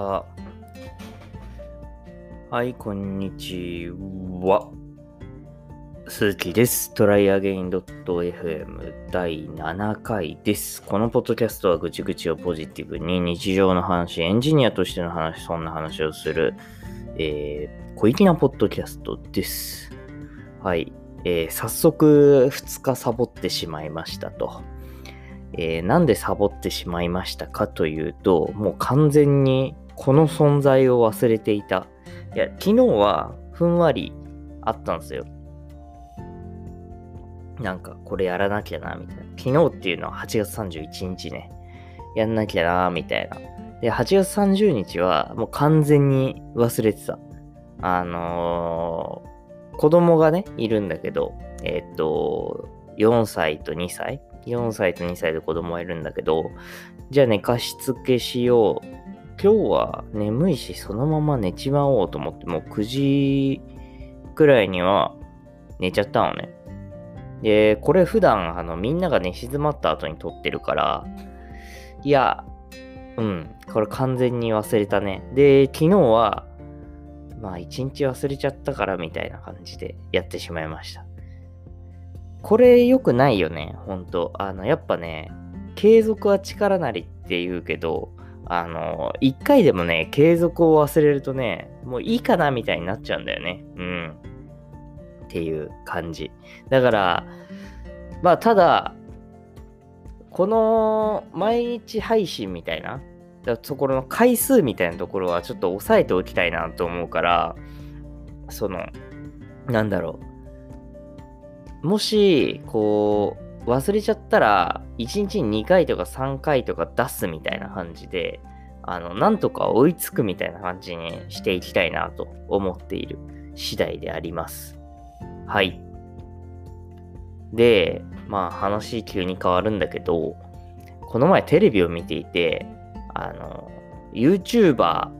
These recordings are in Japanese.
は。はい、こんにちは。鈴木です。トライアゲイン .fm 第7回です。このポッドキャストはぐちぐちをポジティブに日常の話、エンジニアとしての話、そんな話をする、えー、小粋なポッドキャストです。はい、えー、早速2日サボってしまいましたと。えー、なんでサボってしまいましたかというと、もう完全にこの存在を忘れていた。いや、昨日はふんわりあったんですよ。なんか、これやらなきゃな、みたいな。昨日っていうのは8月31日ね。やんなきゃな、みたいな。で、8月30日はもう完全に忘れてた。あのー、子供がね、いるんだけど、えー、っと、4歳と2歳？4歳と2歳で子供がいるんだけど、じゃあ寝かしつけしよう。今日は眠いし、そのまま寝ちまおうと思って、もう9時くらいには寝ちゃったのね。で、これ普段、あの、みんなが寝静まった後に撮ってるから、いや、うん、これ完全に忘れたね。で、昨日は、まあ一日忘れちゃったからみたいな感じでやってしまいました。これ良くないよね、ほんと。あの、やっぱね、継続は力なりって言うけど、あの、一回でもね、継続を忘れるとね、もういいかなみたいになっちゃうんだよね。うん。っていう感じ。だから、まあ、ただ、この毎日配信みたいな、そころの回数みたいなところはちょっと抑えておきたいなと思うから、その、なんだろう。もし、こう、忘れちゃったら、1日に2回とか3回とか出すみたいな感じで、あの、なんとか追いつくみたいな感じにしていきたいなと思っている次第であります。はい。で、まあ話急に変わるんだけど、この前テレビを見ていて、あの、YouTuber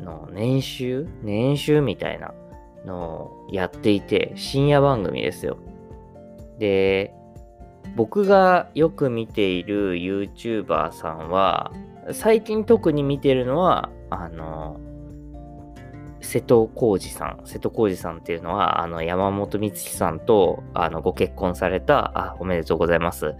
の年収？年収みたいなのをやっていて、深夜番組ですよ。で、僕がよく見ている YouTuber さんは、最近特に見てるのは、あの、瀬戸康史さん。瀬戸康史さんっていうのは、あの、山本美月さんと、あの、ご結婚された、あ、おめでとうございます。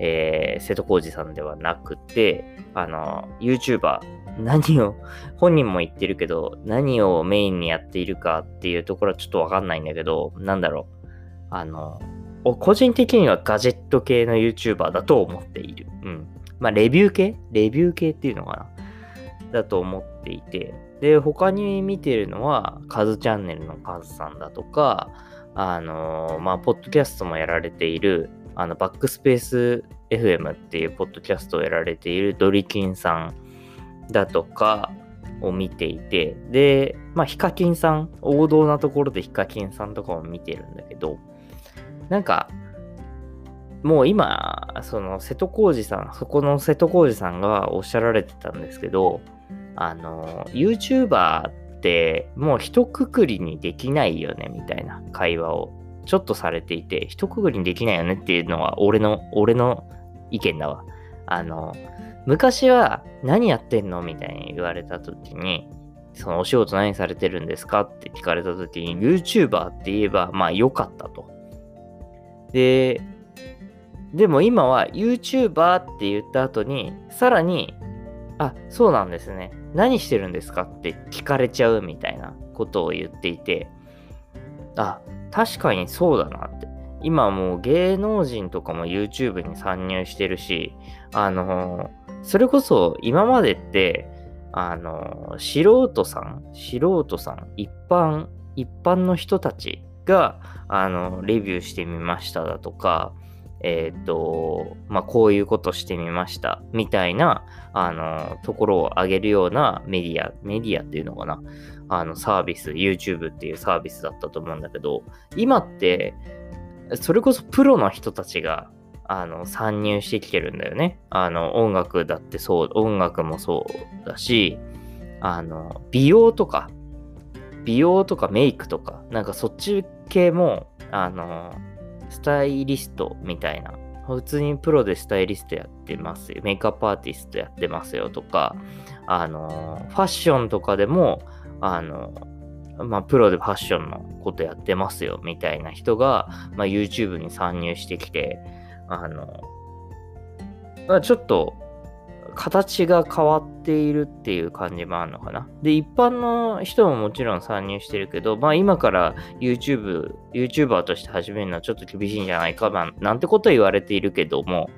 えー、瀬戸康史さんではなくて、あの、YouTuber、何を、本人も言ってるけど、何をメインにやっているかっていうところはちょっとわかんないんだけど、なんだろう。あの、個人的にはガジェット系の YouTuber だと思っている。うん。まあ、レビュー系？レビュー系っていうのかな？だと思っていて。で、他に見てるのは、カズチャンネルのカズさんだとか、あのー、まあ、ポッドキャストもやられている、あの、バックスペース FM っていうポッドキャストをやられているドリキンさんだとかを見ていて、で、まあ、ヒカキンさん、王道なところでヒカキンさんとかも見てるんだけど、なんか、もう今、その瀬戸康史さん、そこの瀬戸康史さんがおっしゃられてたんですけど、あの、YouTuber ってもう一括りにできないよね、みたいな会話をちょっとされていて、一括りにできないよねっていうのは俺の、俺の意見だわ。あの、昔は何やってんの？みたいに言われた時に、そのお仕事何されてるんですか？って聞かれた時に YouTuber って言えばまあ良かったと。で、でも今は YouTuber って言った後に、さらに、あ、そうなんですね。何してるんですかって聞かれちゃうみたいなことを言っていて、あ、確かにそうだなって。今もう芸能人とかも YouTube に参入してるし、あのそれこそ今までって、あの素人さん、素人さん、一般、一般の人たちが、あの、レビューしてみましただとか、えっ、ー、と、まあ、こういうことしてみました、みたいな、あの、ところを上げるようなメディア、メディアっていうのかな、あの、サービス、YouTube っていうサービスだったと思うんだけど、今って、それこそプロの人たちが、あの、参入してきてるんだよね。あの、音楽だってそう、音楽もそうだし、あの、美容とか、美容とかメイクとか、なんかそっち系も、あの、スタイリストみたいな、普通にプロでスタイリストやってますよ、メイクアップアーティストやってますよとか、あの、ファッションとかでも、あの、まあ、プロでファッションのことやってますよ、みたいな人が、まあ、YouTube に参入してきて、あの、まあ、ちょっと、形が変わっているっていう感じもあるのかな。で、一般の人ももちろん参入してるけど、まあ今から YouTube、YouTuber として始めるのはちょっと厳しいんじゃないかな、なんてこと言われているけども、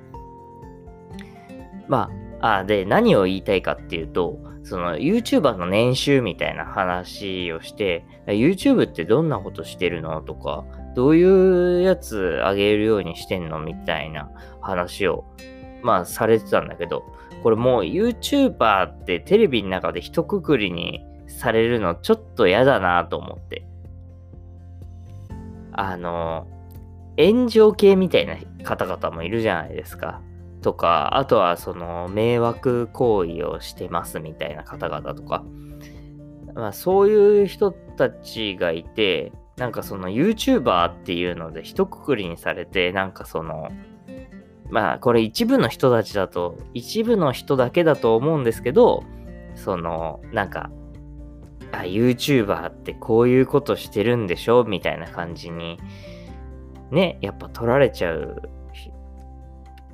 まあ、あで、何を言いたいかっていうと、その YouTuber の年収みたいな話をして、YouTube ってどんなことしてるのとか、どういうやつあげるようにしてんのみたいな話を、まあされてたんだけど、これもう YouTuber ってテレビの中で一括りにされるのちょっと嫌だなと思って。あの、炎上系みたいな方々もいるじゃないですか。とか、あとはその迷惑行為をしてますみたいな方々とか。まあそういう人たちがいて、なんかその YouTuber っていうので一括りにされて、なんかそのまあこれ一部の人たちだと、一部の人だけだと思うんですけど、そのなんか、あ、YouTuber ってこういうことしてるんでしょみたいな感じに、ね、やっぱ取られちゃう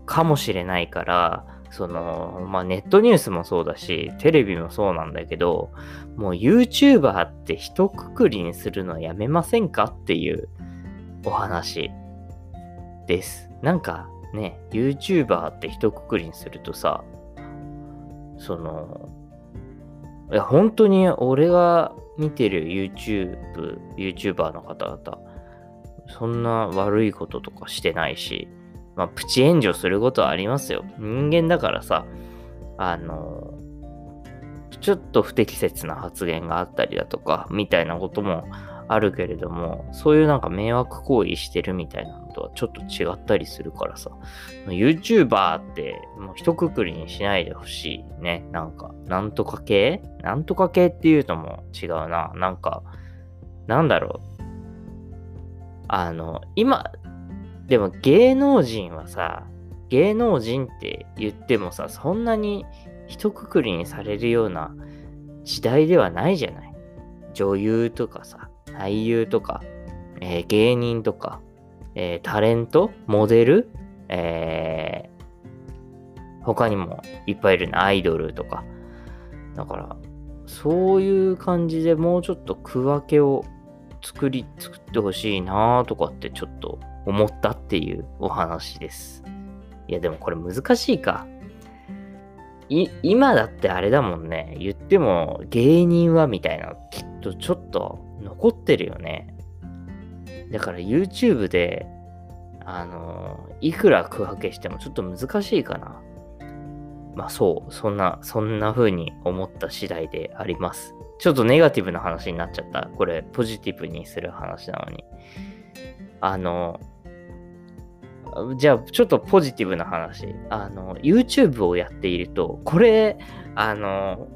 かもしれないから、その、まあネットニュースもそうだし、テレビもそうなんだけど、もう YouTuber って一括りにするのやめませんかっていうお話です。なんか、ね、YouTuber って一括りにするとさ、その、いや、本当に俺が見てる YouTube、YouTuber の方々、そんな悪いこととかしてないし、まあ、プチ炎上することはありますよ。人間だからさ、あの、ちょっと不適切な発言があったりだとか、みたいなこともあるけれども、そういうなんか迷惑行為してるみたいなのとはちょっと違ったりするからさ、YouTuber ってもう一括りにしないでほしいね。なんか、なんとか系？なんとか系っていうのも違うな。なんか、なんだろう。あの、今、でも芸能人はさ、芸能人って言ってもさ、そんなに一括りにされるような時代ではないじゃない。女優とかさ、俳優とか、えー、芸人とか、えー、タレント、モデル、えー、他にもいっぱいいるね、アイドルとか。だから、そういう感じでもうちょっと区分けを作り、作ってほしいなとかってちょっと思ったっていうお話です。いや、でもこれ難しいか。い、今だってあれだもんね。言っても芸人はみたいな、きっとちょっと残ってるよね。だから YouTube で、あのいくら区分けしてもちょっと難しいかな。まあそう、そんな、そんな風に思った次第であります。ちょっとネガティブな話になっちゃった。これ、ポジティブにする話なのに。あの、じゃあ、ちょっとポジティブな話。あの、YouTube をやっていると、これ、あの、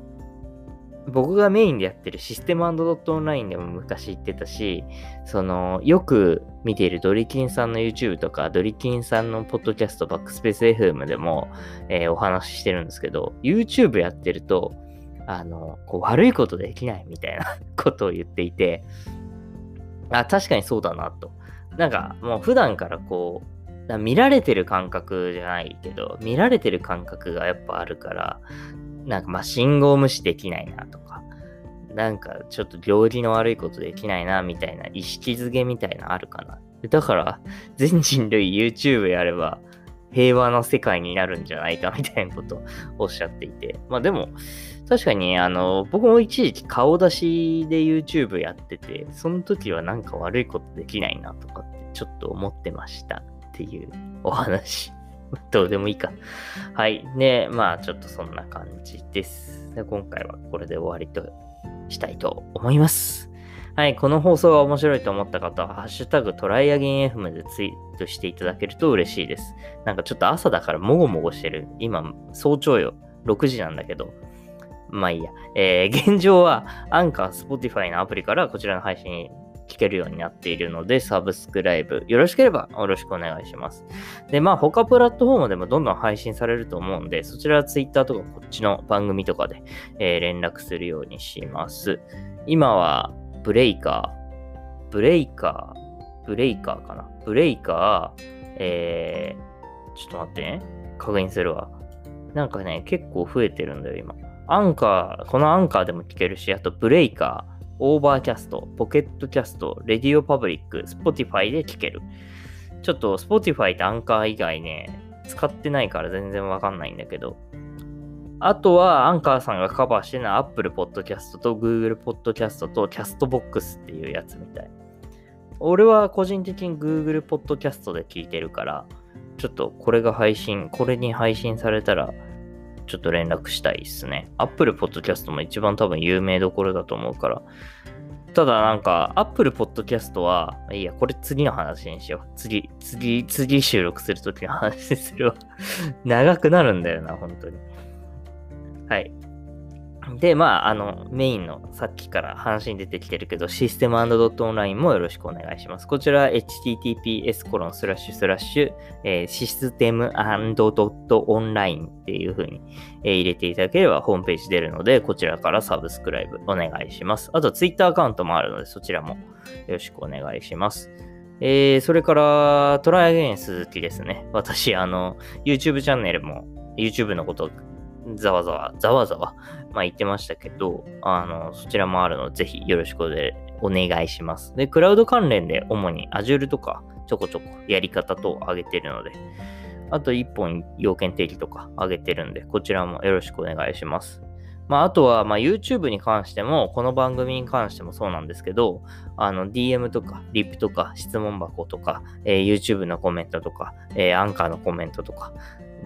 僕がメインでやってるシステムドットオンラインでも昔言ってたし、その、よく見ているドリキンさんの YouTube とか、ドリキンさんのポッドキャスト、バックスペース FM でも、えー、お話ししてるんですけど、YouTube やってると、あの、こう悪いことできないみたいな ことを言っていて、あ、確かにそうだなと。なんか、もう普段からこう、見られてる感覚じゃないけど、見られてる感覚がやっぱあるから、なんかまあ信号無視できないなとか、なんかちょっと料理の悪いことできないなみたいな意識づけみたいなあるかな。だから全人類 YouTube やれば平和の世界になるんじゃないかみたいなことをおっしゃっていて。まあでも確かにあの僕も一時期顔出しで YouTube やってて、その時はなんか悪いことできないなとかってちょっと思ってましたっていうお話。どうでもいいか。はい。で、まあ、ちょっとそんな感じです。で今回はこれで終わりとしたいと思います。はい。この放送が面白いと思った方は、ハッシュタグ Try Again FM でツイートしていただけると嬉しいです。なんかちょっと朝だからもごもごしてる。今、早朝よ。6時なんだけど。まあいいや。えー、現状は、 Anchor、Spotify のアプリからこちらの配信聞けるようになっているので、サブスクライブ、よろしければよろしくお願いします。で、まあ、他プラットフォームでもどんどん配信されると思うんで、そちらは Twitter とかこっちの番組とかで、えー、連絡するようにします。今は、 Breaker、Breaker、Breaker かな。 Breaker、えー、ちょっと待ってね。確認するわ。なんかね、結構増えてるんだよ、今。アンカー、このアンカーでも聞けるし、あと Breaker、Overcast、Pocket Casts、RadioPublic、Spotify で聞ける。ちょっと Spotify ってアンカー以外ね、使ってないから全然わかんないんだけど。あとは、アンカーさんがカバーしてるのは Apple Podcast と Google Podcast と Castbox っていうやつみたい。俺は個人的に Google Podcast で聞いてるから、ちょっとこれが配信、これに配信されたら、ちょっと連絡したいですね。Apple Podcast も一番多分有名どころだと思うから。ただなんか、Apple Podcast は、いいや、これ次の話にしよう。次、次、次収録するときの話にするわ。長くなるんだよな、本当に。はい。で、まあ、あの、メインのさっきから話に出てきてるけど、システムドットオンラインもよろしくお願いします。こちら、https コロンスラッシュスラッシュ、え、システムドットオンラインっていう風に、えー、入れていただければホームページ出るので、こちらからサブスクライブお願いします。あと、ツイッターアカウントもあるので、そちらもよろしくお願いします。えー、それから、トライアゲイン鈴木ですね。私、あの、YouTube チャンネルも、YouTube のことざわざわ、ざわざわ、まあ言ってましたけど、あの、そちらもあるので、ぜひよろしくお願いします。で、クラウド関連で主に Azure とかちょこちょこやり方と上げてるので、あと1本要件定義とか上げてるんで、こちらもよろしくお願いします。まあ、あとは、ま、YouTube に関しても、この番組に関してもそうなんですけど、あの、DM とか、リップとか、質問箱とか、えー、YouTube のコメントとか、えー、アンカーのコメントとか、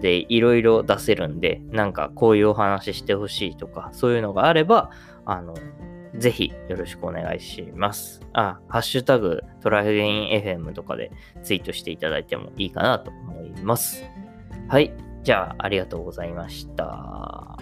で、いろいろ出せるんで、なんかこういうお話してほしいとか、そういうのがあれば、あの、ぜひよろしくお願いします。あ、ハッシュタグトライゲイン FM とかでツイートしていただいてもいいかなと思います。はい。じゃあ、ありがとうございました。